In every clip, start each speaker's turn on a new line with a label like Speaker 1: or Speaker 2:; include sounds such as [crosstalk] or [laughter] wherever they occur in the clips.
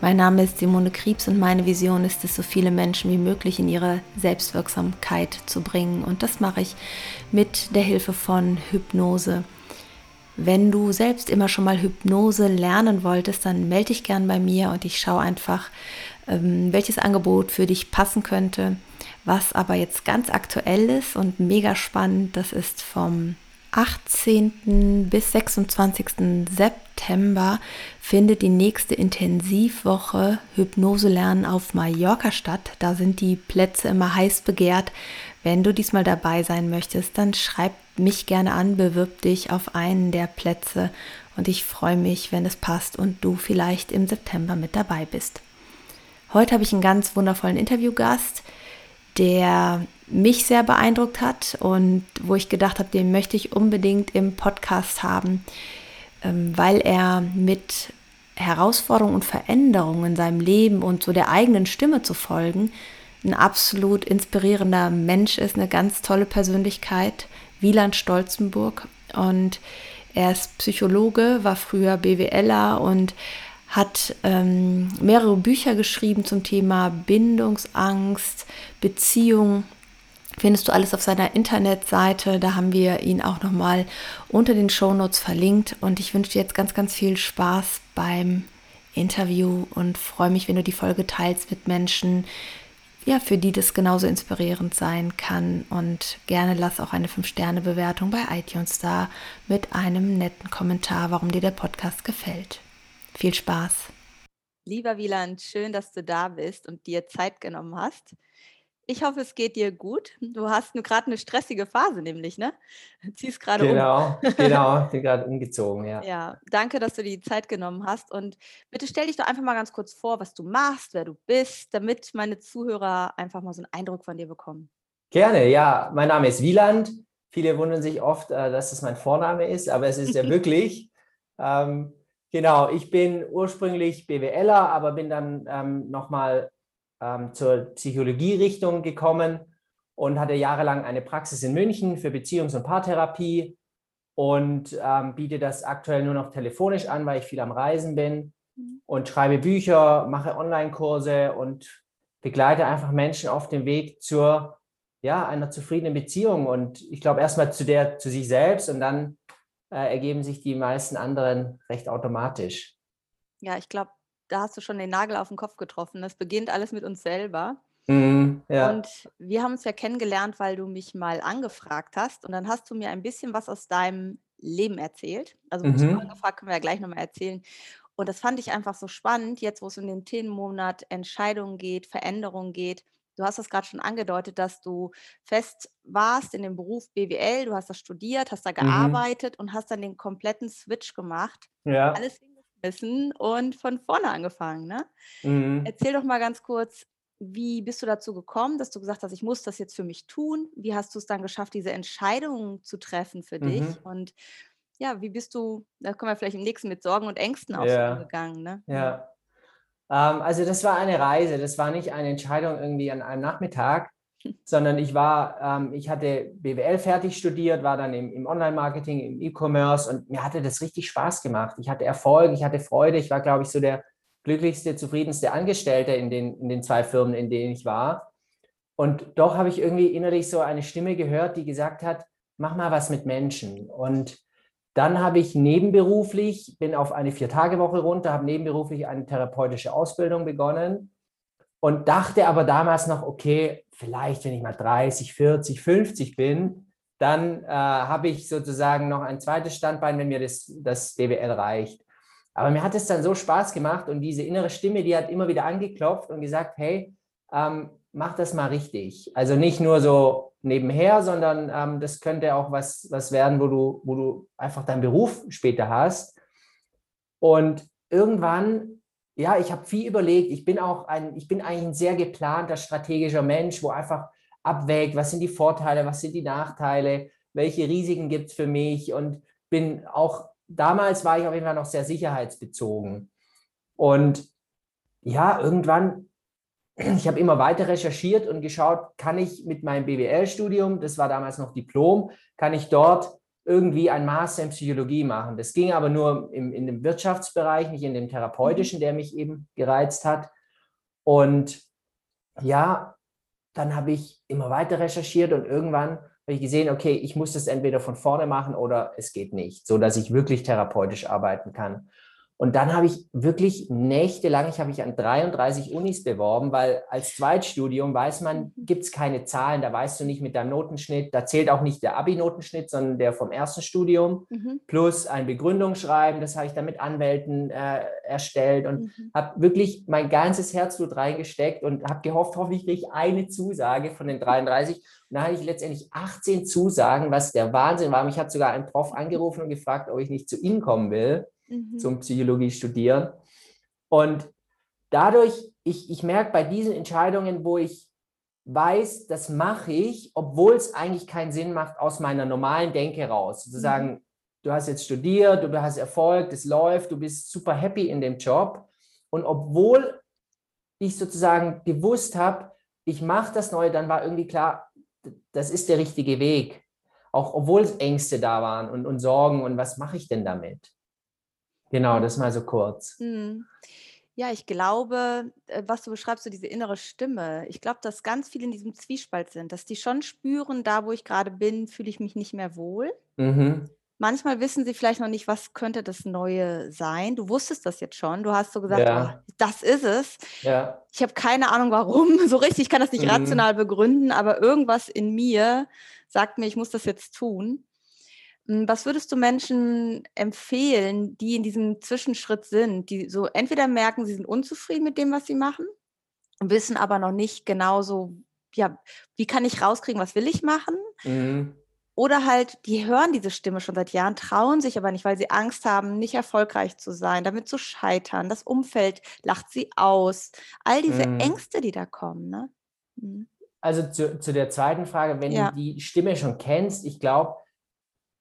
Speaker 1: Mein Name ist Simone Kriebs und meine Vision ist es, so viele Menschen wie möglich in ihre Selbstwirksamkeit zu bringen. Und das mache ich mit der Hilfe von Hypnose. Wenn du selbst immer schon mal Hypnose lernen wolltest, dann melde dich gern bei mir und ich schaue einfach, ähm, welches Angebot für dich passen könnte. Was aber jetzt ganz aktuell ist und mega spannend, das ist vom 18. bis 26. September findet die nächste Intensivwoche Hypnose lernen auf Mallorca statt. Da sind die Plätze immer heiß begehrt. Wenn du diesmal dabei sein möchtest, dann schreib mich gerne an, bewirb dich auf einen der Plätze und ich freue mich, wenn es passt und du vielleicht im September mit dabei bist. Heute habe ich einen ganz wundervollen Interviewgast, der mich sehr beeindruckt hat und wo ich gedacht habe, den möchte ich unbedingt im Podcast haben, ähm, weil er mit Herausforderungen und Veränderungen in seinem Leben und so der eigenen Stimme zu folgen, ein absolut inspirierender Mensch ist, eine ganz tolle Persönlichkeit, Wieland Stolzenburg. Und er ist Psychologe, war früher BWLer und hat ähm, mehrere Bücher geschrieben zum Thema Bindungsangst, Beziehung findest du alles auf seiner Internetseite. Da haben wir ihn auch nochmal unter den Shownotes verlinkt. Und ich wünsche dir jetzt ganz, ganz viel Spaß beim Interview und freue mich, wenn du die Folge teilst mit Menschen, ja, für die das genauso inspirierend sein kann. Und gerne lass auch eine 5-Sterne-Bewertung bei iTunes da mit einem netten Kommentar, warum dir der Podcast gefällt. Viel Spaß.
Speaker 2: Lieber Wieland, schön, dass du da bist und dir Zeit genommen hast. Ich hoffe, es geht dir gut. Du hast nur gerade eine stressige Phase, nämlich, ne? [laughs] Ziehst gerade
Speaker 3: genau, um. genau, [laughs] bin gerade umgezogen, ja.
Speaker 2: Ja, danke, dass du die Zeit genommen hast. Und bitte stell dich doch einfach mal ganz kurz vor, was du machst, wer du bist, damit meine Zuhörer einfach mal so einen Eindruck von dir bekommen.
Speaker 3: Gerne, ja. Mein Name ist Wieland. Viele wundern sich oft, äh, dass es mein Vorname ist, aber es ist ja [laughs] wirklich. Ähm, genau, ich bin ursprünglich BWLer, aber bin dann ähm, nochmal ähm, zur Psychologie-Richtung gekommen und hatte jahrelang eine Praxis in München für Beziehungs- und Paartherapie und ähm, biete das aktuell nur noch telefonisch an, weil ich viel am Reisen bin mhm. und schreibe Bücher, mache Online-Kurse und begleite einfach Menschen auf dem Weg zur ja, einer zufriedenen Beziehung. Und ich glaube erstmal zu der, zu sich selbst und dann äh, ergeben sich die meisten anderen recht automatisch.
Speaker 2: Ja, ich glaube, da hast du schon den Nagel auf den Kopf getroffen. Das beginnt alles mit uns selber.
Speaker 3: Mm, ja.
Speaker 2: Und wir haben uns ja kennengelernt, weil du mich mal angefragt hast. Und dann hast du mir ein bisschen was aus deinem Leben erzählt. Also, mhm. angefragt können wir ja gleich nochmal erzählen. Und das fand ich einfach so spannend, jetzt wo es um den Themenmonat Entscheidungen geht, Veränderungen geht. Du hast das gerade schon angedeutet, dass du fest warst in dem Beruf BWL, du hast das studiert, hast da mhm. gearbeitet mhm. und hast dann den kompletten Switch gemacht.
Speaker 3: Ja.
Speaker 2: Alles geschmissen und von vorne angefangen. Ne? Mhm. Erzähl doch mal ganz kurz, wie bist du dazu gekommen, dass du gesagt hast, ich muss das jetzt für mich tun? Wie hast du es dann geschafft, diese Entscheidung zu treffen für mhm. dich? Und ja, wie bist du, da kommen wir vielleicht im nächsten mit Sorgen und Ängsten auch ja. so umgegangen. Ne?
Speaker 3: Ja. Ähm, also das war eine Reise, das war nicht eine Entscheidung irgendwie an einem Nachmittag, sondern ich war, ähm, ich hatte BWL fertig studiert, war dann im, im Online-Marketing, im E-Commerce und mir hatte das richtig Spaß gemacht. Ich hatte Erfolg, ich hatte Freude, ich war, glaube ich, so der glücklichste, zufriedenste Angestellte in den, in den zwei Firmen, in denen ich war. Und doch habe ich irgendwie innerlich so eine Stimme gehört, die gesagt hat, mach mal was mit Menschen. Und dann habe ich nebenberuflich, bin auf eine Vier-Tage-Woche runter, habe nebenberuflich eine therapeutische Ausbildung begonnen und dachte aber damals noch, okay, vielleicht, wenn ich mal 30, 40, 50 bin, dann äh, habe ich sozusagen noch ein zweites Standbein, wenn mir das, das BWL reicht. Aber mir hat es dann so Spaß gemacht und diese innere Stimme, die hat immer wieder angeklopft und gesagt, hey, ähm, mach das mal richtig. Also nicht nur so nebenher, sondern ähm, das könnte auch was, was werden, wo du, wo du einfach deinen Beruf später hast. Und irgendwann ja, ich habe viel überlegt. Ich bin auch ein, ich bin eigentlich ein sehr geplanter, strategischer Mensch, wo einfach abwägt, was sind die Vorteile, was sind die Nachteile, welche Risiken gibt es für mich und bin auch, damals war ich auf jeden Fall noch sehr sicherheitsbezogen. Und ja, irgendwann, [clears throat] ich habe immer weiter recherchiert und geschaut, kann ich mit meinem BWL-Studium, das war damals noch Diplom, kann ich dort irgendwie ein Master in Psychologie machen. Das ging aber nur im, in dem Wirtschaftsbereich, nicht in dem therapeutischen, der mich eben gereizt hat. Und ja, dann habe ich immer weiter recherchiert und irgendwann habe ich gesehen, okay, ich muss das entweder von vorne machen oder es geht nicht, so dass ich wirklich therapeutisch arbeiten kann. Und dann habe ich wirklich nächtelang, ich habe mich an 33 Unis beworben, weil als Zweitstudium weiß man, mhm. gibt es keine Zahlen, da weißt du nicht mit deinem Notenschnitt, da zählt auch nicht der Abi-Notenschnitt, sondern der vom ersten Studium, mhm. plus ein Begründungsschreiben, das habe ich dann mit Anwälten äh, erstellt und mhm. habe wirklich mein ganzes Herzblut reingesteckt und habe gehofft, hoffentlich kriege ich eine Zusage von den 33. Und da hatte ich letztendlich 18 Zusagen, was der Wahnsinn war. Mich hat sogar ein Prof angerufen und gefragt, ob ich nicht zu Ihnen kommen will mhm. zum Psychologie studieren. Und dadurch, ich, ich merke bei diesen Entscheidungen, wo ich weiß, das mache ich, obwohl es eigentlich keinen Sinn macht aus meiner normalen Denke raus. Sozusagen, mhm. du hast jetzt studiert, du hast Erfolg, es läuft, du bist super happy in dem Job. Und obwohl ich sozusagen gewusst habe, ich mache das Neue, dann war irgendwie klar, das ist der richtige Weg. Auch obwohl es Ängste da waren und, und Sorgen und was mache ich denn damit? Genau, das mal so kurz.
Speaker 2: Mhm. Ja, ich glaube, äh, was du beschreibst, so diese innere Stimme, ich glaube, dass ganz viele in diesem Zwiespalt sind, dass die schon spüren, da wo ich gerade bin, fühle ich mich nicht mehr wohl. Mhm. Manchmal wissen sie vielleicht noch nicht, was könnte das Neue sein. Du wusstest das jetzt schon. Du hast so gesagt,
Speaker 3: ja.
Speaker 2: oh, das ist es.
Speaker 3: Ja.
Speaker 2: Ich habe keine Ahnung, warum. [laughs] So richtig, ich kann das nicht mhm. rational begründen, aber irgendwas in mir sagt mir, ich muss das jetzt tun. Hm, was würdest du Menschen empfehlen, die in diesem Zwischenschritt sind, die so entweder merken, sie sind unzufrieden mit dem, was sie machen, wissen aber noch nicht genau so, ja, wie kann ich rauskriegen, was will ich machen? Mhm. Oder halt, die hören diese Stimme schon seit Jahren, trauen sich aber nicht, weil sie Angst haben, nicht erfolgreich zu sein, damit zu scheitern. Das Umfeld lacht sie aus. All diese mhm. Ängste, die da kommen. Ne?
Speaker 3: Mhm. Also zu, zu, der zweiten Frage, wenn ja. du die Stimme schon kennst, ich glaube,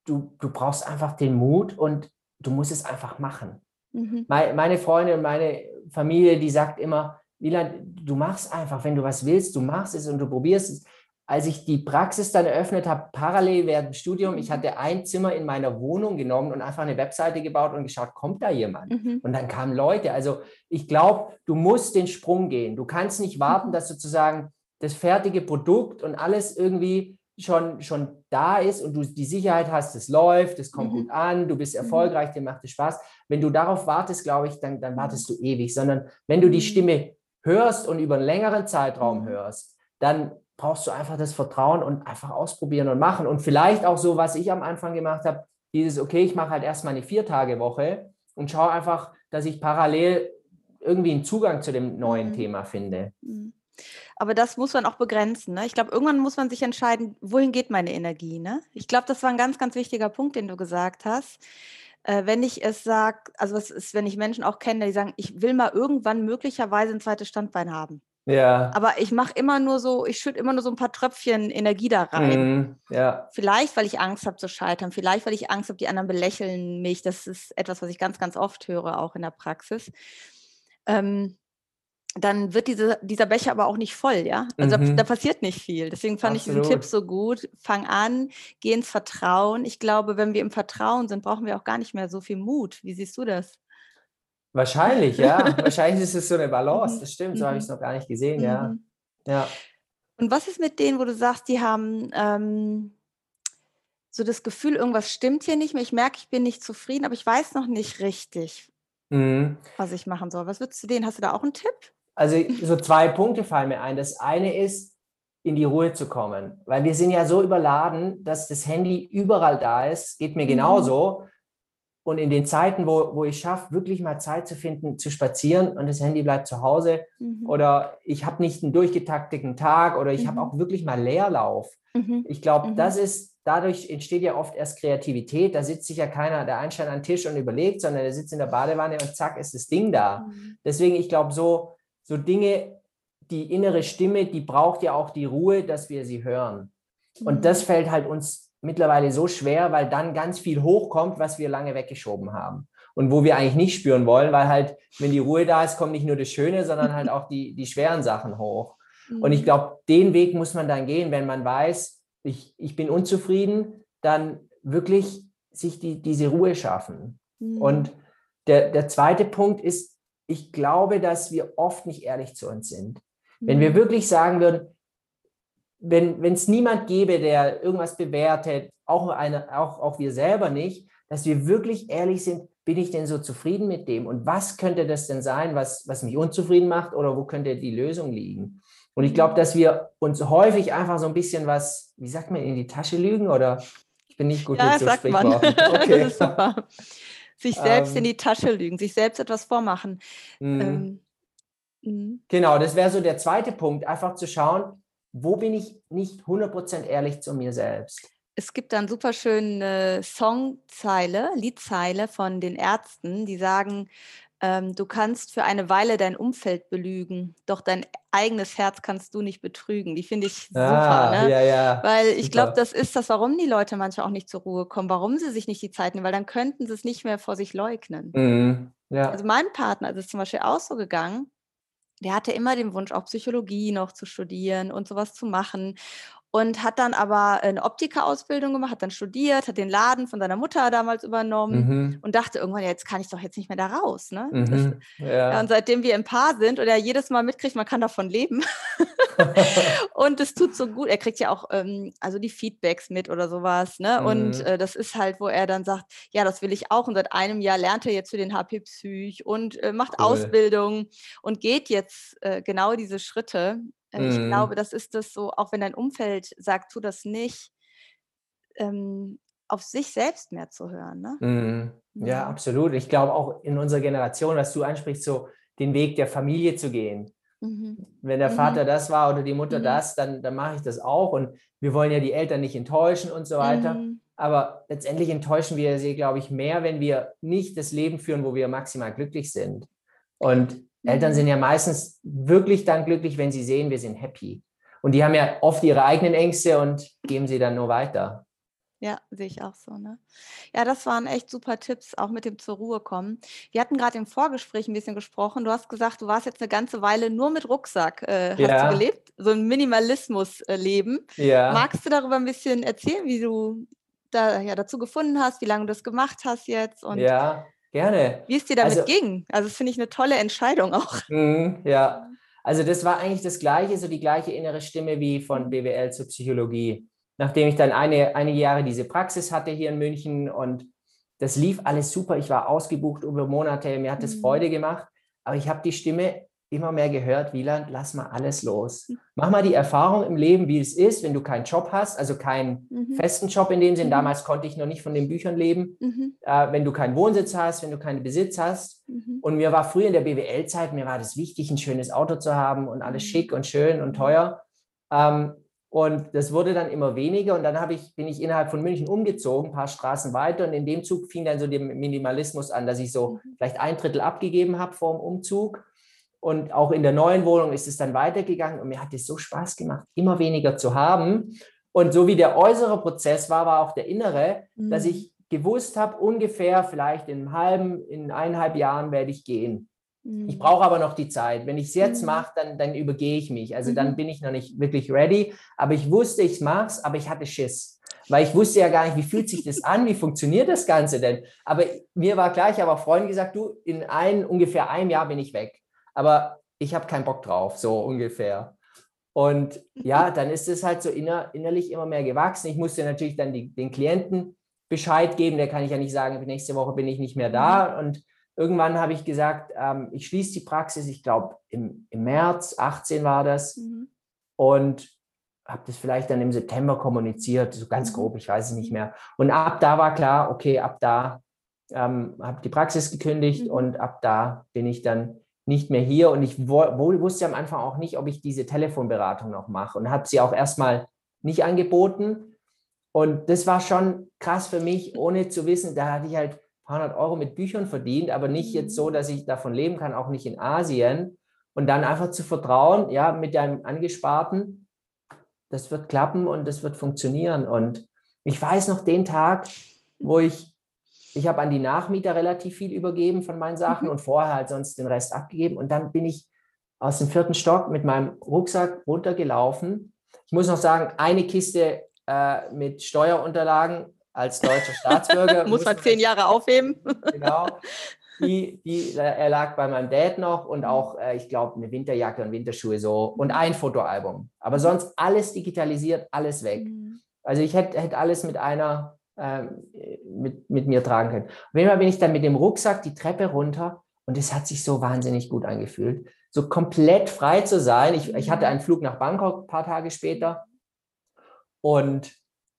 Speaker 3: du, du brauchst einfach den Mut und du musst es einfach machen. Mhm. Meine, meine Freundin und meine Familie, die sagt immer, Wieland, du machst einfach, wenn du was willst, du machst es und du probierst es. Als ich die Praxis dann eröffnet habe, parallel während dem Studium, ich hatte ein Zimmer in meiner Wohnung genommen und einfach eine Webseite gebaut und geschaut, kommt da jemand? Mhm. Und dann kamen Leute. Also ich glaube, du musst den Sprung gehen. Du kannst nicht warten, mhm. dass sozusagen das fertige Produkt und alles irgendwie schon, schon da ist und du die Sicherheit hast, es läuft, es kommt mhm. gut an, du bist mhm. erfolgreich, dir macht es Spaß. Wenn du darauf wartest, glaube ich, dann, dann wartest du ewig, sondern wenn du die mhm. Stimme hörst und über einen längeren Zeitraum mhm. hörst, dann brauchst du einfach das Vertrauen und einfach ausprobieren und machen. Und vielleicht auch so, was ich am Anfang gemacht habe, dieses, okay, ich mache halt erstmal eine Vier-Tage-Woche und schaue einfach, dass ich parallel irgendwie einen Zugang zu dem neuen mhm. Thema finde. Mhm.
Speaker 2: Aber das muss man auch begrenzen. Ne? Ich glaube, irgendwann muss man sich entscheiden, wohin geht meine Energie. Ne? Ich glaube, das war ein ganz, ganz wichtiger Punkt, den du gesagt hast. Äh, wenn ich es sage, also was ist, wenn ich Menschen auch kenne, die sagen, ich will mal irgendwann möglicherweise ein zweites Standbein haben.
Speaker 3: Ja.
Speaker 2: Aber ich mache immer nur so, ich schütte immer nur so ein paar Tröpfchen Energie da rein.
Speaker 3: Mhm, ja.
Speaker 2: Vielleicht, weil ich Angst habe zu scheitern, vielleicht, weil ich Angst habe, die anderen belächeln mich. Das ist etwas, was ich ganz, ganz oft höre, auch in der Praxis. Ähm, dann wird diese, dieser Becher aber auch nicht voll, ja. Also mhm. da, da, passiert nicht viel. Deswegen fand Absolut. ich diesen Tipp so gut. Fang an, geh ins Vertrauen. Ich glaube, wenn wir im Vertrauen sind, brauchen wir auch gar nicht mehr so viel Mut. Wie siehst du das?
Speaker 3: Wahrscheinlich, ja. [laughs] Wahrscheinlich ist es so eine Balance. Mhm. Das stimmt, so habe ich es mhm. noch gar nicht gesehen, ja. Mhm. ja.
Speaker 2: Und was ist mit denen, wo du sagst, die haben ähm, so das Gefühl, irgendwas stimmt hier nicht mehr. Ich merke, ich bin nicht zufrieden, aber ich weiß noch nicht richtig, mhm. was ich machen soll. Was würdest du denen? Hast du da auch einen Tipp?
Speaker 3: Also so zwei Punkte fallen mir ein. Das eine ist, in die Ruhe zu kommen, weil wir sind ja so überladen, dass das Handy überall da ist, geht mir mhm. genauso. Und in den Zeiten, wo, wo ich schaffe, wirklich mal Zeit zu finden, zu spazieren und das Handy bleibt zu Hause mhm. oder ich habe nicht einen durchgetakteten Tag oder ich mhm. habe auch wirklich mal Leerlauf. Mhm. Ich glaube, mhm. das ist, dadurch entsteht ja oft erst Kreativität. Da sitzt sich ja keiner, der Einstein an den Tisch und überlegt, sondern der sitzt in der Badewanne und zack ist das Ding da. Mhm. Deswegen, ich glaube, so so Dinge, die innere Stimme, die braucht ja auch die Ruhe, dass wir sie hören. Und
Speaker 2: Mhm.
Speaker 3: das fällt halt uns mittlerweile so schwer, weil dann ganz viel hochkommt, was wir lange weggeschoben haben. Und wo wir eigentlich nicht spüren wollen, weil halt, wenn die Ruhe da ist, kommt nicht nur das Schöne, sondern halt [laughs] auch die, die schweren Sachen hoch. Und ich
Speaker 2: Mhm.
Speaker 3: glaube, den Weg muss man dann gehen, wenn man weiß, ich, ich bin unzufrieden, dann wirklich sich die, diese Ruhe schaffen.
Speaker 2: Mhm.
Speaker 3: Und der, der zweite Punkt ist, ich glaube, dass wir oft nicht ehrlich zu uns sind. Wenn wir
Speaker 2: Mhm.
Speaker 3: wirklich sagen würden, wenn es niemand gäbe, der irgendwas bewertet, auch, eine, auch, auch wir selber nicht, dass wir wirklich ehrlich sind, bin ich denn so zufrieden mit dem? Und was könnte das denn sein, was, was mich unzufrieden macht oder wo könnte die Lösung liegen? Und ich glaube, dass wir uns häufig einfach so ein bisschen was, wie sagt man, in die Tasche lügen oder ich bin nicht gut
Speaker 2: ja,
Speaker 3: mit so
Speaker 2: sagt man.
Speaker 3: Sprichworten. [laughs] Okay.
Speaker 2: das ist super. Sich selbst in
Speaker 3: Ähm.
Speaker 2: die Tasche lügen, sich selbst etwas vormachen.
Speaker 3: Mhm.
Speaker 2: Ähm, mhm.
Speaker 3: Genau, das wäre so der zweite Punkt, einfach zu schauen, wo bin ich nicht 100% ehrlich zu mir selbst.
Speaker 2: Es gibt dann super schöne Songzeile, Liedzeile von den Ärzten, die sagen, ähm, du kannst für eine Weile dein Umfeld belügen, doch dein eigenes Herz kannst du nicht betrügen. Die finde ich super,
Speaker 3: ah,
Speaker 2: ne?
Speaker 3: ja, ja.
Speaker 2: Weil ich glaube, das ist das, warum die Leute manchmal auch nicht zur Ruhe kommen, warum sie sich nicht die Zeit nehmen, weil dann könnten sie es nicht mehr vor sich leugnen.
Speaker 3: Mhm. Ja.
Speaker 2: Also mein Partner ist zum Beispiel auch so gegangen, der hatte immer den Wunsch, auch Psychologie noch zu studieren und sowas zu machen. Und hat dann aber eine Optikerausbildung gemacht, hat dann studiert, hat den Laden von seiner Mutter damals übernommen
Speaker 3: Mhm.
Speaker 2: und dachte irgendwann, ja, jetzt kann ich doch jetzt nicht mehr da raus. Ne?
Speaker 3: Mhm.
Speaker 2: ja,
Speaker 3: Ja.
Speaker 2: und seitdem wir im Paar sind und er jedes Mal mitkriegt, man kann davon leben. [laughs] und es tut so gut. Er kriegt ja auch ähm, also die Feedbacks mit oder sowas. Ne? Und
Speaker 3: Mhm.
Speaker 2: äh, das ist halt, wo er dann sagt, ja, das will ich auch. Und seit einem Jahr lernt er jetzt für den HP Psych und äh, macht
Speaker 3: Cool.
Speaker 2: Ausbildung und geht jetzt äh, genau diese Schritte. Äh, Ich
Speaker 3: Mhm.
Speaker 2: glaube, das ist das so, auch wenn dein Umfeld sagt, tu das nicht, ähm, auf sich selbst mehr zu hören. Ne?
Speaker 3: Mhm. Ja,
Speaker 2: Mhm.
Speaker 3: absolut. Ich glaube auch in unserer Generation, was du ansprichst, so den Weg der Familie zu gehen.
Speaker 2: Mhm.
Speaker 3: Wenn der
Speaker 2: Mhm.
Speaker 3: Vater das war oder die Mutter
Speaker 2: Mhm.
Speaker 3: das, dann, dann mache ich das auch. Und wir wollen ja die Eltern nicht enttäuschen und so weiter.
Speaker 2: Mhm.
Speaker 3: Aber letztendlich enttäuschen wir sie, glaube ich, mehr, wenn wir nicht das Leben führen, wo wir maximal glücklich sind. Und Eltern
Speaker 2: Mhm.
Speaker 3: sind ja meistens wirklich dann glücklich, wenn sie sehen, wir sind happy. Und die haben ja oft ihre eigenen Ängste und geben sie dann nur weiter.
Speaker 2: Ja, sehe ich auch so, ne? Ja, das waren echt super Tipps, auch mit dem zur Ruhe kommen. Wir hatten gerade im Vorgespräch ein bisschen gesprochen. Du hast gesagt, du warst jetzt eine ganze Weile nur mit Rucksack, äh, hast
Speaker 3: Ja.
Speaker 2: du gelebt, so ein Minimalismus-Leben.
Speaker 3: Ja.
Speaker 2: Magst du darüber ein bisschen erzählen, wie du da ja dazu gefunden hast, wie lange du das gemacht hast jetzt und
Speaker 3: Ja, gerne.
Speaker 2: wie es dir damit
Speaker 3: Also-
Speaker 2: ging? Also, das finde ich eine tolle Entscheidung auch. [laughs]
Speaker 3: Mhm, ja, also das war eigentlich das Gleiche, so die gleiche innere Stimme wie von. BWL zur Psychologie. Nachdem ich dann eine, einige Jahre diese Praxis hatte hier in München und das lief alles super. Ich war ausgebucht über Monate, mir hat es
Speaker 2: Mhm.
Speaker 3: Freude gemacht, aber ich habe die Stimme immer mehr gehört, Wieland, lass mal alles los.
Speaker 2: Mhm.
Speaker 3: Mach mal die Erfahrung im Leben, wie es ist, wenn du keinen Job hast, also keinen
Speaker 2: Mhm.
Speaker 3: festen Job in dem Sinn.
Speaker 2: Mhm.
Speaker 3: Damals konnte ich noch nicht von den Büchern leben.
Speaker 2: Mhm.
Speaker 3: Äh, wenn du keinen Wohnsitz hast, wenn du keinen Besitz hast,
Speaker 2: Mhm.
Speaker 3: und mir war früher in der BWL-Zeit, mir war das wichtig, ein schönes Auto zu haben und alles
Speaker 2: Mhm.
Speaker 3: schick und schön und teuer. Ähm, und das wurde dann immer weniger. Und dann ich, bin ich innerhalb von München umgezogen, ein paar Straßen weiter. Und in dem Zug fing dann so der Minimalismus an, dass ich so vielleicht ein Drittel abgegeben habe vor dem Umzug. Und auch in der neuen Wohnung ist es dann weitergegangen. Und mir hat es so Spaß gemacht, immer weniger zu haben. Und so wie der äußere Prozess war, war auch der innere, dass
Speaker 2: Mhm.
Speaker 3: ich gewusst habe, ungefähr vielleicht in einem halben, in eineinhalb Jahren werde ich gehen. Ich
Speaker 2: Mhm.
Speaker 3: brauche aber noch die Zeit. Wenn ich es jetzt
Speaker 2: Mhm.
Speaker 3: mache, dann, dann übergehe ich mich. Also dann
Speaker 2: Mhm.
Speaker 3: bin ich noch nicht wirklich ready. Aber ich wusste, ich mache es, aber ich hatte Schiss. Weil ich wusste ja gar nicht, wie fühlt sich das an, wie funktioniert das Ganze denn? Aber mir war klar, ich habe auch Freunden gesagt, du, in ein, ungefähr einem Jahr bin ich weg. Aber ich habe keinen Bock drauf, so ungefähr. Und ja, dann ist es halt so inner, innerlich immer mehr gewachsen. Ich musste natürlich dann die, den Klienten Bescheid geben. Der kann ich ja nicht sagen, nächste Woche bin ich nicht mehr da. Und irgendwann habe ich gesagt, ähm, ich schließe die Praxis, ich glaube im, im März 18 war das.
Speaker 2: Mhm.
Speaker 3: Und habe das vielleicht dann im September kommuniziert, so ganz
Speaker 2: Mhm.
Speaker 3: grob, ich weiß es nicht mehr. Und ab da war klar, okay, ab da ähm, habe die Praxis gekündigt
Speaker 2: Mhm.
Speaker 3: und ab da bin ich dann nicht mehr hier. Und ich wusste am Anfang auch nicht, ob ich diese Telefonberatung noch mache und habe sie auch erstmal nicht angeboten. Und das war schon krass für mich, ohne zu wissen, da hatte ich halt ein paar hundert Euro mit Büchern verdient, aber nicht jetzt so, dass ich davon leben kann, auch nicht in Asien. und dann einfach zu vertrauen, ja, mit deinem Angesparten, das wird klappen und das wird funktionieren. Und ich weiß noch den Tag, wo ich, ich habe an die Nachmieter relativ viel übergeben von meinen Sachen mhm. und vorher halt sonst den Rest abgegeben. Und dann bin ich aus dem vierten Stock mit meinem Rucksack runtergelaufen. Ich muss noch sagen, eine Kiste äh, mit Steuerunterlagen als deutscher Staatsbürger. [laughs]
Speaker 2: muss man zehn Jahre aufheben. [laughs]
Speaker 3: genau. Die, die, er lag bei meinem Dad noch und auch, äh, ich glaube, eine Winterjacke und Winterschuhe so und ein Fotoalbum. Aber sonst alles digitalisiert, alles weg. Mhm. Also ich hätte hätt alles mit einer, äh, mit, mit mir tragen können. Auf jeden Fall bin ich dann mit dem Rucksack die Treppe runter und es hat sich so wahnsinnig gut angefühlt. So komplett frei zu sein. Ich, ich hatte einen Flug nach Bangkok ein paar Tage später und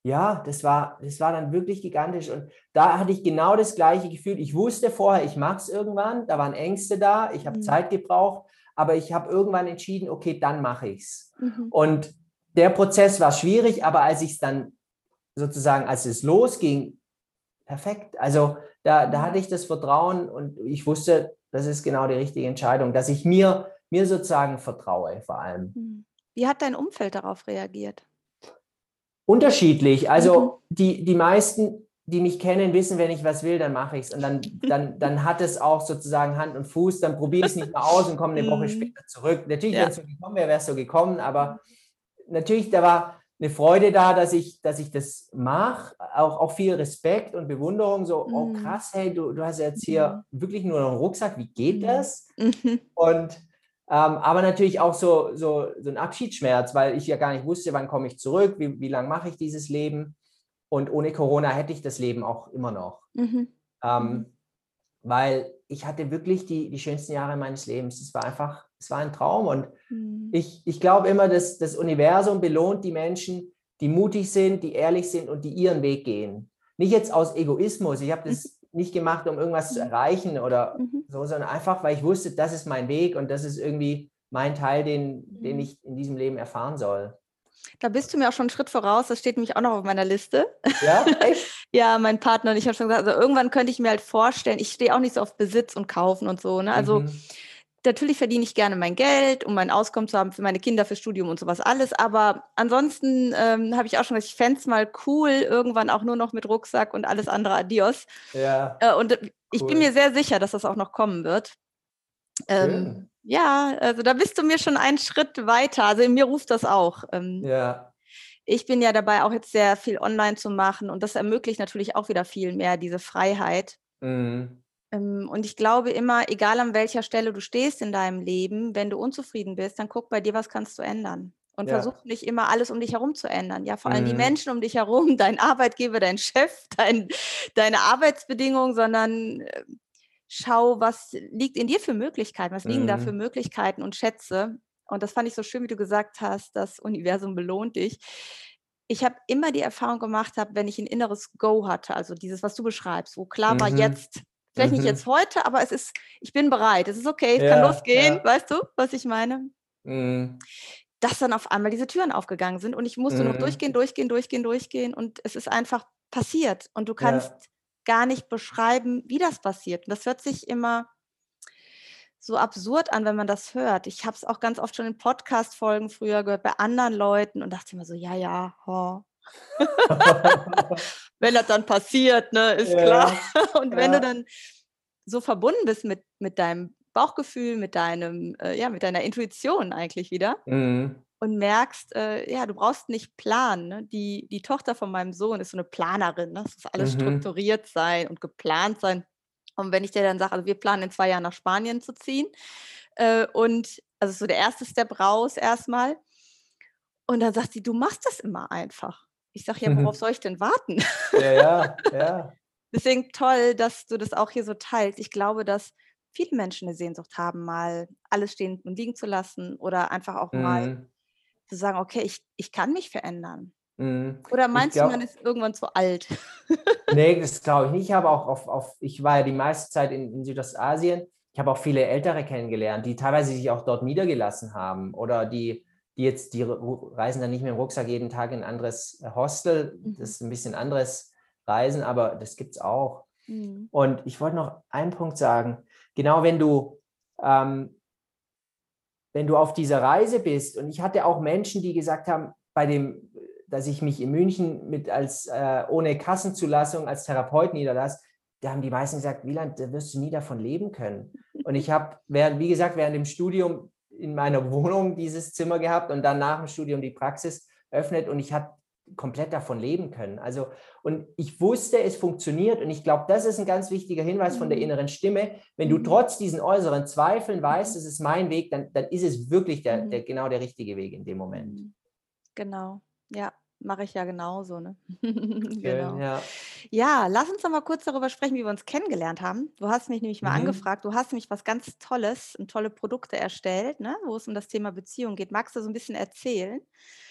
Speaker 3: ja, das war, das war dann wirklich gigantisch. Und da hatte ich genau das gleiche Gefühl. Ich wusste vorher, ich mache es irgendwann. Da waren Ängste da. Ich habe mhm. Zeit gebraucht. Aber ich habe irgendwann entschieden, okay, dann mache ich es. Mhm. Und der Prozess war schwierig, aber als ich es dann sozusagen, als es losging, perfekt. Also da, da hatte ich das Vertrauen und ich wusste, das ist genau die richtige Entscheidung, dass ich mir, mir sozusagen vertraue vor allem. Mhm.
Speaker 2: Wie hat dein Umfeld darauf reagiert?
Speaker 3: Unterschiedlich. Also mhm. die, die meisten, die mich kennen, wissen, wenn ich was will, dann mache ich es. Und dann, [laughs] dann, dann hat es auch sozusagen Hand und Fuß, dann probiere ich es nicht mehr aus und komme eine Woche mhm. später zurück. Natürlich, ja. wenn es so gekommen wäre, wäre es so gekommen, aber natürlich, da war eine Freude da, dass ich, dass ich das mache. Auch, auch viel Respekt und Bewunderung. So, oh mhm. krass, hey, du, du hast jetzt hier mhm. wirklich nur noch einen Rucksack, wie geht das? Und ähm, aber natürlich auch so, so, so ein Abschiedsschmerz, weil ich ja gar nicht wusste, wann komme ich zurück, wie, wie lange mache ich dieses Leben. Und ohne Corona hätte ich das Leben auch immer noch. Mhm. Ähm, mhm. weil ich hatte wirklich die, die schönsten Jahre meines Lebens. Es war einfach, es war ein Traum. Und mhm. ich, ich glaube immer, dass das Universum belohnt die Menschen, die mutig sind, die ehrlich sind und die ihren Weg gehen. Nicht jetzt aus Egoismus. Ich habe das nicht gemacht, um irgendwas zu mhm. erreichen oder mhm. so, sondern einfach, weil ich wusste, das ist mein Weg und das ist irgendwie mein Teil, den, den mhm. ich in diesem Leben erfahren soll.
Speaker 2: Da bist du mir auch schon einen Schritt voraus. Das steht nämlich auch noch auf meiner Liste.
Speaker 3: Ja, echt? [laughs]
Speaker 2: ja, mein Partner und ich haben schon gesagt, also irgendwann könnte ich mir halt vorstellen, ich stehe auch nicht so auf Besitz und Kaufen und so. Ne? Also mhm natürlich verdiene ich gerne mein Geld, um mein Auskommen zu haben für meine Kinder, für Studium und sowas alles. Aber ansonsten ähm, habe ich auch schon gesagt, ich fände es mal cool, irgendwann auch nur noch mit Rucksack und alles andere adios. Ja. Äh, und cool. ich bin mir sehr sicher, dass das auch noch kommen wird. Ähm, ja, also da bist du mir schon einen Schritt weiter. Also in mir ruft das auch. Ähm, ja. Ich bin ja dabei, auch jetzt sehr viel online zu machen und das ermöglicht natürlich auch wieder viel mehr diese Freiheit. Mhm. Ähm, und ich glaube immer, egal an welcher Stelle du stehst in deinem Leben, wenn du unzufrieden bist, dann guck bei dir, was kannst du ändern. Und ja. versuch nicht immer alles um dich herum zu ändern. Ja, vor allem mhm. die Menschen um dich herum, [laughs] dein Arbeitgeber, dein Chef, dein, deine Arbeitsbedingungen, sondern äh, schau, was liegt in dir für Möglichkeiten, was liegen mhm. da für Möglichkeiten und Schätze. Und das fand ich so schön, wie du gesagt hast, das Universum belohnt dich. Ich habe immer die Erfahrung gemacht, hab, wenn ich ein inneres Go hatte, also dieses, was du beschreibst, wo klar war, mhm. jetzt Vielleicht mhm. nicht jetzt heute, aber es ist, ich bin bereit. Es ist okay, es ja, kann losgehen. Ja. Weißt du, was ich meine? Mhm. Dass dann auf einmal diese Türen aufgegangen sind und ich musste mhm. noch durchgehen, durchgehen, durchgehen, durchgehen und es ist einfach passiert und du kannst ja. gar nicht beschreiben, wie das passiert. Und das hört sich immer so absurd an, wenn man das hört. Ich habe es auch ganz oft schon in Podcast-Folgen früher gehört bei anderen Leuten und dachte immer so, ja, ja, ho, [laughs] wenn das dann passiert, ne, ist ja, klar. [laughs] Und wenn ja. du dann so verbunden bist mit, mit deinem Bauchgefühl, mit deinem, äh, ja, mit deiner Intuition eigentlich wieder mhm. und merkst, äh, ja, du brauchst nicht planen. Ne? Die, die Tochter von meinem Sohn ist so eine Planerin. Ne? Das muss alles mhm. strukturiert sein und geplant sein. Und wenn ich dir dann sage, also wir planen in zwei Jahren nach Spanien zu ziehen äh, und also so der erste Step raus erstmal. Und dann sagt sie, du machst das immer einfach. Ich sage ja, mhm. worauf soll ich denn warten?
Speaker 3: Ja, ja, [laughs] ja.
Speaker 2: Deswegen toll, dass du das auch hier so teilst. Ich glaube, dass viele Menschen eine Sehnsucht haben, mal alles stehen und liegen zu lassen oder einfach auch mhm. mal zu sagen, okay, ich, ich kann mich verändern. Mhm. Oder meinst glaub, du, man ist irgendwann zu alt? [laughs]
Speaker 3: nee, das glaube ich nicht. Ich habe auch auf, auf, ich war ja die meiste Zeit in, in Südostasien. Ich habe auch viele Ältere kennengelernt, die teilweise sich auch dort niedergelassen haben oder die die jetzt, die reisen dann nicht mehr im Rucksack jeden Tag in ein anderes äh, Hostel. Mhm. Das ist ein bisschen anderes Reisen, aber das gibt es auch. Mhm. Und ich wollte noch einen Punkt sagen. Genau wenn du, ähm, wenn du auf dieser Reise bist, und ich hatte auch Menschen, die gesagt haben, bei dem, dass ich mich in München mit als äh, ohne Kassenzulassung als Therapeut niederlasse, da haben die meisten gesagt, Wieland, da wirst du nie davon leben können. Und ich habe, während, wie gesagt, während dem Studium in meiner [laughs] Wohnung dieses Zimmer gehabt und dann nach dem Studium die Praxis öffnet und ich habe komplett davon leben können. Also, und ich wusste, es funktioniert und ich glaube, das ist ein ganz wichtiger Hinweis von der mhm. inneren Stimme. Wenn du mhm. trotz diesen äußeren Zweifeln weißt, es ist mein Weg, dann, dann ist es wirklich der, mhm. der, genau der richtige Weg in dem Moment.
Speaker 2: Genau, ja mache ich ja genauso. Ne? [laughs] genau. ja. ja, lass uns noch mal kurz darüber sprechen, wie wir uns kennengelernt haben. Du hast mich nämlich mal mhm. angefragt, du hast nämlich was ganz Tolles, tolle Produkte erstellt, ne? wo es um das Thema Beziehung geht. Magst du so ein bisschen erzählen?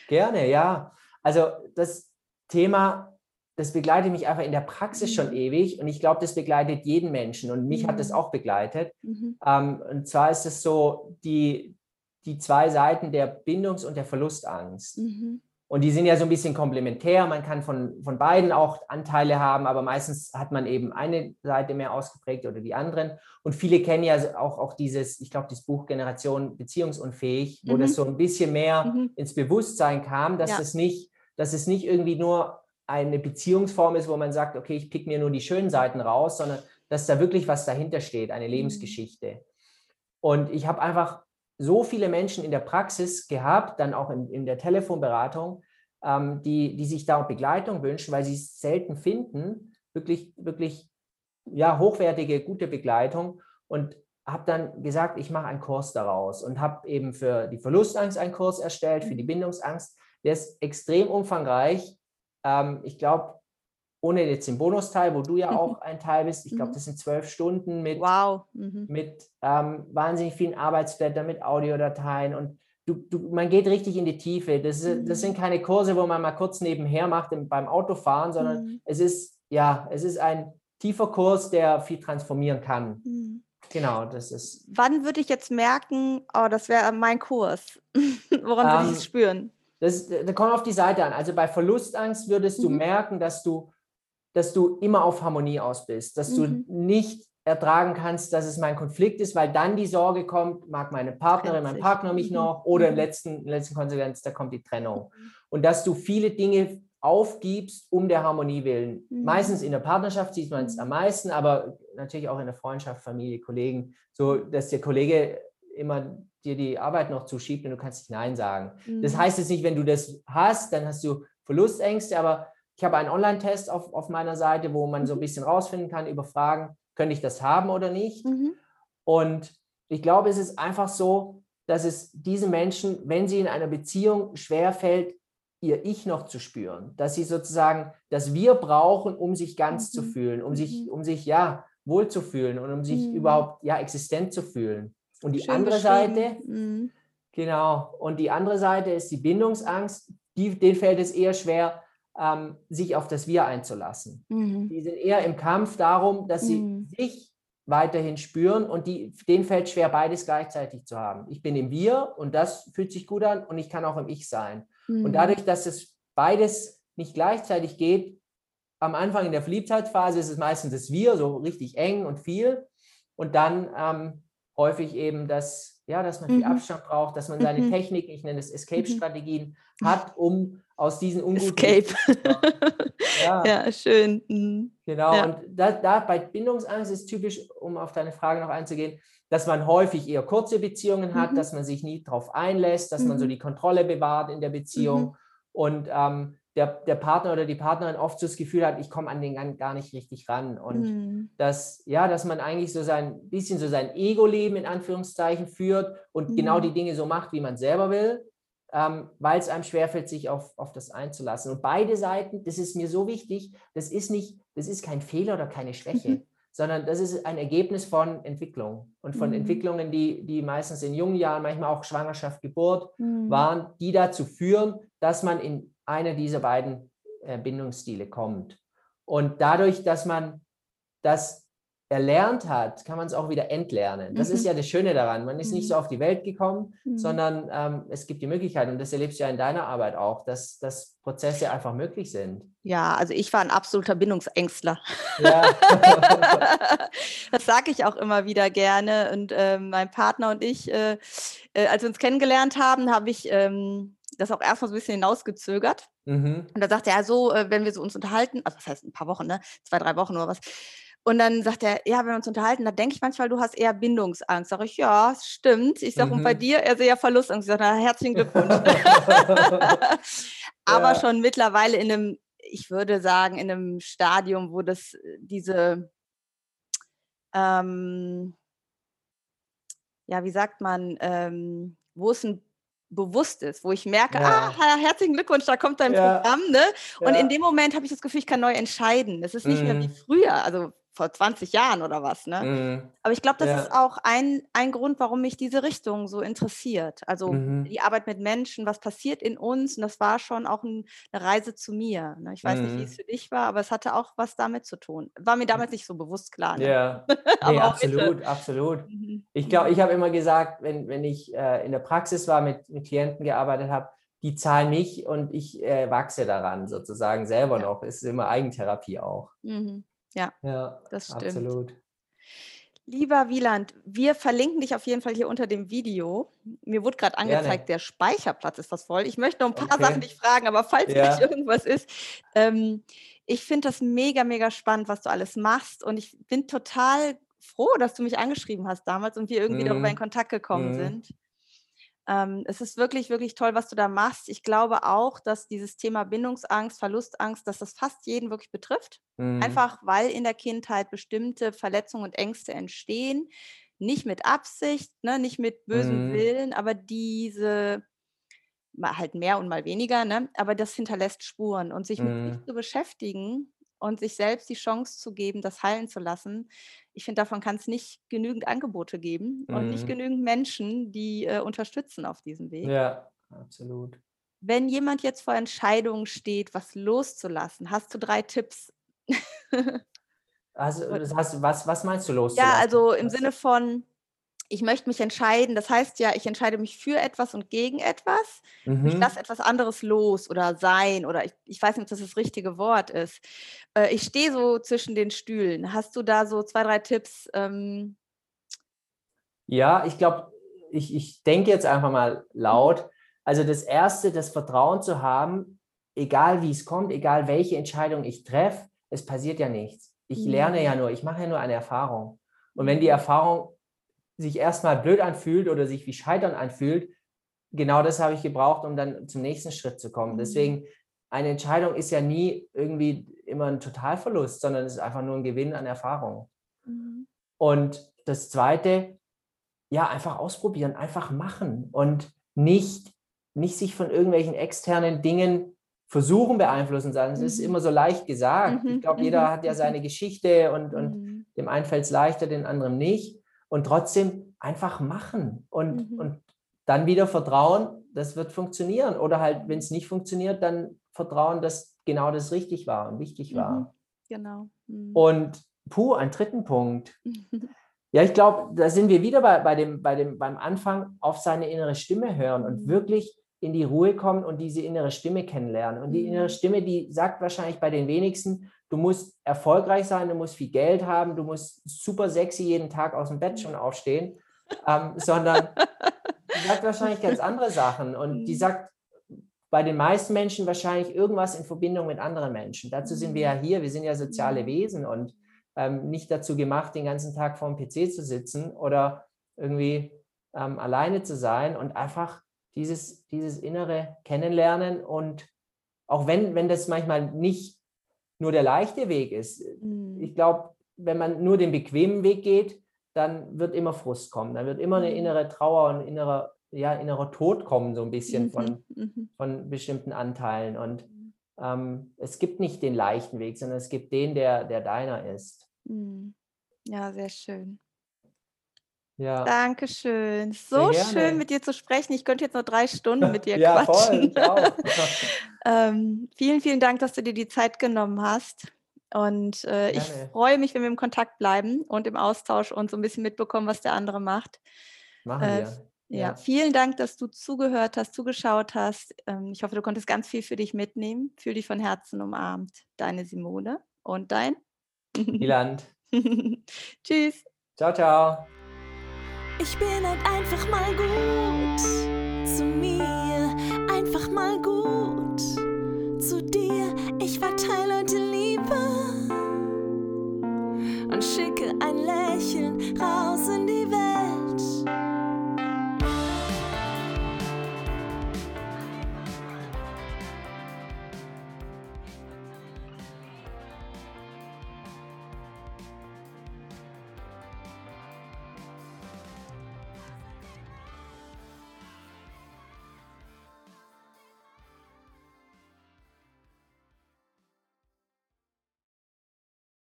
Speaker 3: Gerne, ja. Also das Thema, das begleitet mich einfach in der Praxis schon mhm. ewig und ich glaube, das begleitet jeden Menschen und mich mhm. hat das mhm. auch begleitet. Mhm. Ähm, und zwar ist es so, die, die zwei Seiten der Bindungs- und der Verlustangst. Mhm. Und die sind ja so ein bisschen komplementär. Man kann von, von beiden auch Anteile haben, aber meistens hat man eben eine Seite mehr ausgeprägt oder die anderen. Und viele kennen ja auch, auch dieses, ich glaube, das Buch Generation Beziehungsunfähig, wo mhm. das so ein bisschen mehr mhm. ins Bewusstsein kam, dass ja. es nicht dass es nicht irgendwie nur eine Beziehungsform ist, wo man sagt, okay, ich pick mir nur die schönen Seiten raus, sondern dass da wirklich was dahinter steht, eine mhm. Lebensgeschichte. Und ich habe einfach so viele Menschen in der Praxis gehabt, dann auch in, in der Telefonberatung, ähm, die, die sich da Begleitung wünschen, weil sie es selten finden, wirklich, wirklich ja, hochwertige, gute Begleitung. Und habe dann gesagt, ich mache einen Kurs daraus und habe eben für die Verlustangst einen Kurs erstellt, für die mhm. Bindungsangst der ist extrem umfangreich. Ähm, ich glaube, ohne jetzt den Bonusteil, wo du ja auch ein Teil bist, ich glaube, mhm. das sind zwölf Stunden mit, wow. mhm. mit ähm, wahnsinnig vielen Arbeitsblättern, mit Audiodateien und du, du, man geht richtig in die Tiefe. Das, ist, das sind mhm. keine Kurse, wo man mal kurz nebenher macht beim Autofahren, sondern mhm. es ist, ja, es ist ein tiefer Kurs, der viel transformieren kann. Mhm. Genau, das ist.
Speaker 2: Wann würde ich jetzt merken, oh, das wäre mein Kurs? [laughs] Woran ähm, würde ich es spüren?
Speaker 3: Das, das kommt auf die Seite an. Also bei Verlustangst würdest mhm. du merken, dass du, dass du immer auf Harmonie aus bist, dass mhm. du nicht ertragen kannst, dass es mein Konflikt ist, weil dann die Sorge kommt, mag meine Partnerin, mein Partner mich mhm. noch oder im mhm. letzten, in letzten Konsequenz, da kommt die Trennung. Mhm. Und dass du viele Dinge aufgibst, um der Harmonie willen. Mhm. Meistens in der Partnerschaft sieht man es am meisten, aber natürlich auch in der Freundschaft, Familie, Kollegen, so dass der Kollege immer dir die Arbeit noch zuschiebt und du kannst nicht Nein sagen. Mhm. Das heißt jetzt nicht, wenn du das hast, dann hast du Verlustängste, aber ich habe einen Online-Test auf, auf meiner Seite, wo man so ein mhm. bisschen rausfinden kann über Fragen, könnte ich das haben oder nicht. Mhm. Und ich glaube, es ist einfach so, dass es diesen Menschen, wenn sie in einer Beziehung schwerfällt, ihr Ich noch zu spüren, dass sie sozusagen das Wir brauchen, um sich ganz mhm. zu fühlen, um sich, mhm. um sich ja wohlzufühlen und um sich mhm. überhaupt ja existent zu fühlen. Und die Schön andere Seite, mhm. genau, und die andere Seite ist die Bindungsangst. Die, denen fällt es eher schwer, ähm, sich auf das Wir einzulassen. Mhm. Die sind eher im Kampf darum, dass sie mhm. sich weiterhin spüren und die, denen fällt schwer, beides gleichzeitig zu haben. Ich bin im Wir und das fühlt sich gut an und ich kann auch im Ich sein. Und mhm. dadurch, dass es beides nicht gleichzeitig geht, am Anfang in der Verliebtheitsphase ist es meistens das Wir, so richtig eng und viel. Und dann ähm, häufig eben, dass, ja, dass man viel mhm. Abstand braucht, dass man seine mhm. Technik, ich nenne es Escape-Strategien, mhm. hat, um aus diesen unguten...
Speaker 2: Escape. [laughs] ja. ja, schön. Mhm.
Speaker 3: Genau, ja. und da, da bei Bindungsangst ist typisch, um auf deine Frage noch einzugehen, dass man häufig eher kurze Beziehungen hat, mhm. dass man sich nie darauf einlässt, dass man so mhm. die Kontrolle bewahrt in der Beziehung. Und ähm, der, der Partner oder die Partnerin oft so das Gefühl hat, ich komme an den gar nicht richtig ran. Und mhm. dass, ja, dass man eigentlich so sein bisschen so sein Ego-Leben in Anführungszeichen führt und mhm. genau die Dinge so macht, wie man selber will, ähm, weil es einem schwerfällt, sich auf, auf das einzulassen. Und beide Seiten, das ist mir so wichtig, das ist nicht, das ist kein Fehler oder keine Schwäche. Mhm. sondern das ist ein Ergebnis von Entwicklung und von mhm. Entwicklungen, die, die meistens in jungen Jahren, manchmal auch Schwangerschaft, Geburt mhm. waren, die dazu führen, dass man in einer dieser beiden äh, Bindungsstile kommt. Und dadurch, dass man das erlernt hat, kann man es auch wieder entlernen. Das mhm. ist ja das Schöne daran. Man ist mhm. nicht so auf die Welt gekommen, mhm. sondern ähm, es gibt die Möglichkeit, und das erlebst du ja in deiner Arbeit auch, dass, dass Prozesse einfach möglich sind.
Speaker 2: Ja, also ich war ein absoluter Bindungsängstler. Ja. [laughs] das sage ich auch immer wieder gerne. Und äh, mein Partner und ich, äh, äh, als wir uns kennengelernt haben, habe ich ähm, das auch erstmal so ein bisschen hinausgezögert. Mhm. Und da sagte er, so, äh, wenn wir so uns unterhalten, also das heißt ein paar Wochen, ne? zwei, drei Wochen oder was, und dann sagt er, ja, wenn wir uns unterhalten, da denke ich manchmal, du hast eher Bindungsangst. Sag ich, ja, stimmt. Ich sage, mhm. und bei mhm. dir, er sehe ja Verlustangst. Ich sage, na, herzlichen Glückwunsch. [laughs] Aber ja. schon mittlerweile in einem, ich würde sagen, in einem Stadium, wo das diese, ähm, ja, wie sagt man, ähm, wo es ein bewusst ist, wo ich merke, ja. ah, herzlichen Glückwunsch, da kommt dein ja. Programm, ne? Und ja. in dem Moment habe ich das Gefühl, ich kann neu entscheiden. Es ist nicht mhm. mehr wie mhm. früher. Also vor 20 Jahren oder was. Ne? Mhm. Aber ich glaube, das ja. ist auch ein, ein Grund, warum mich diese Richtung so interessiert. Also mhm. die Arbeit mit Menschen, was passiert in uns. Und das war schon auch ein, eine Reise zu mir. Ne? Ich weiß mhm. nicht, wie es mhm. für dich war, aber es hatte auch was damit zu tun. War mir damals nicht so bewusst klar.
Speaker 3: Ne? Ja, [laughs] nee, absolut, absolut. Mhm. Ich glaube, mhm. ich habe immer gesagt, wenn, wenn ich äh, in der Praxis war, mit, mit Klienten gearbeitet habe, die zahlen mich und ich äh, wachse daran sozusagen selber ja. noch. Es ist immer Eigentherapie auch.
Speaker 2: Mhm. Ja, ja das stimmt.
Speaker 3: Absolut.
Speaker 2: Lieber Wieland, wir verlinken dich auf jeden Fall hier unter dem Video. Mir wurde gerade angezeigt, Gerne. der Speicherplatz ist das voll. Ich möchte noch ein paar okay. Sachen dich fragen, aber falls ja. nicht [laughs] irgendwas ist, ähm, ich finde das mega, mega spannend, was du alles machst. Und ich bin total froh, dass du mich angeschrieben hast damals und wir irgendwie mm. darüber in Kontakt gekommen mm. sind. Ähm, es ist wirklich, wirklich toll, was du da machst. Ich glaube auch, dass dieses Thema Bindungsangst, Verlustangst, dass das fast jeden wirklich betrifft. Mhm. Einfach weil in der Kindheit bestimmte Verletzungen und Ängste entstehen. Nicht mit Absicht, ne, nicht mit bösem mhm. Willen, aber diese mal halt mehr und mal weniger, ne? aber das hinterlässt Spuren. Und sich mhm. mit sich zu beschäftigen, und sich selbst die Chance zu geben, das heilen zu lassen. Ich finde, davon kann es nicht genügend Angebote geben mhm. und nicht mhm. genügend Menschen, die äh, unterstützen auf diesem Weg.
Speaker 3: Ja, absolut.
Speaker 2: Wenn jemand jetzt vor Entscheidungen steht, was loszulassen, hast du drei Tipps? [laughs]
Speaker 3: also, heißt, was, was meinst du loszulassen?
Speaker 2: Ja, also im Sinne von, ich möchte mich entscheiden. Das heißt ja, ich entscheide mich für etwas und gegen etwas. Mhm. Ich lasse etwas anderes los oder sein oder ich, ich weiß nicht, ob das das richtige Wort ist. Äh, ich stehe so zwischen den Stühlen. Hast du da so zwei, drei Tipps? Ähm?
Speaker 3: Ja, ich glaube, ich, ich denke jetzt einfach mal laut. Also das Erste, das Vertrauen zu haben, egal wie es kommt, egal welche Entscheidung ich treffe, es passiert ja nichts. Ich lerne ja nur, ich mache ja nur eine Erfahrung. Und wenn die mhm. Erfahrung sich erstmal blöd anfühlt oder sich wie Scheitern anfühlt, genau das habe ich gebraucht, um dann zum nächsten Schritt zu kommen. Mhm. Deswegen, eine Entscheidung ist ja nie irgendwie immer ein Totalverlust, sondern es ist einfach nur ein Gewinn an Erfahrung. Mhm. Und das Zweite, ja, einfach ausprobieren, einfach machen und nicht, nicht sich von irgendwelchen externen Dingen versuchen beeinflussen, sondern es ist mhm. immer so leicht gesagt. Mhm. Ich glaube, jeder hat ja seine [laughs] Geschichte und, und dem einen fällt es leichter, den anderen nicht und trotzdem einfach machen und, mhm. und dann wieder vertrauen, das wird funktionieren. Oder halt, wenn es nicht funktioniert, dann vertrauen, dass genau das richtig war und wichtig war. Mhm.
Speaker 2: Genau.
Speaker 3: Mhm. Und puh, ein dritten Punkt. [laughs] Ja, ich glaube, da sind wir wieder bei, bei dem, bei dem, beim Anfang auf seine innere Stimme hören und mhm. wirklich in die Ruhe kommen und diese innere Stimme kennenlernen. Und die innere mhm. Stimme, die sagt wahrscheinlich bei den wenigsten, du musst erfolgreich sein, du musst viel Geld haben, du musst super sexy jeden Tag aus dem Bett schon aufstehen, ähm, [laughs] sondern die sagt wahrscheinlich ganz [laughs] andere Sachen und die mhm. sagt bei den meisten Menschen wahrscheinlich irgendwas in Verbindung mit anderen Menschen. Dazu sind wir ja mhm. hier, wir sind ja soziale mhm. Wesen und ähm, nicht dazu gemacht, den ganzen Tag vor dem PC zu sitzen oder irgendwie ähm, alleine zu sein und einfach dieses, dieses innere Kennenlernen und auch wenn, wenn das manchmal nicht nur der leichte Weg ist. Mhm. Ich glaube, wenn man nur den bequemen Weg geht, dann wird immer Frust kommen. Dann wird immer eine mhm. innere Trauer und innerer, ja, innerer Tod kommen, so ein bisschen mhm. von, mhm. von bestimmten Anteilen. Und ähm, es gibt nicht den leichten Weg, sondern es gibt den, der, der deiner ist.
Speaker 2: Ja, sehr schön. Ja. Dankeschön. So schön mit dir zu sprechen. Ich könnte jetzt noch drei Stunden mit dir [laughs] ja, quatschen. Voll, [laughs] [laughs] ähm, vielen, vielen Dank, dass du dir die Zeit genommen hast. Und äh, ich freue mich, wenn wir im Kontakt bleiben und im Austausch und so ein bisschen mitbekommen, was der andere macht.
Speaker 3: Machen äh, wir.
Speaker 2: Ja, ja, vielen Dank, dass du zugehört hast, zugeschaut hast. Ähm, ich hoffe, du konntest ganz viel für dich mitnehmen. Fühl dich von Herzen umarmt. Deine Simone und dein
Speaker 3: Wieland.
Speaker 2: Tschüss.
Speaker 3: Ciao, ciao.
Speaker 4: Ich bin halt einfach mal gut zu mir, einfach mal gut zu dir. Ich verteile heute Liebe.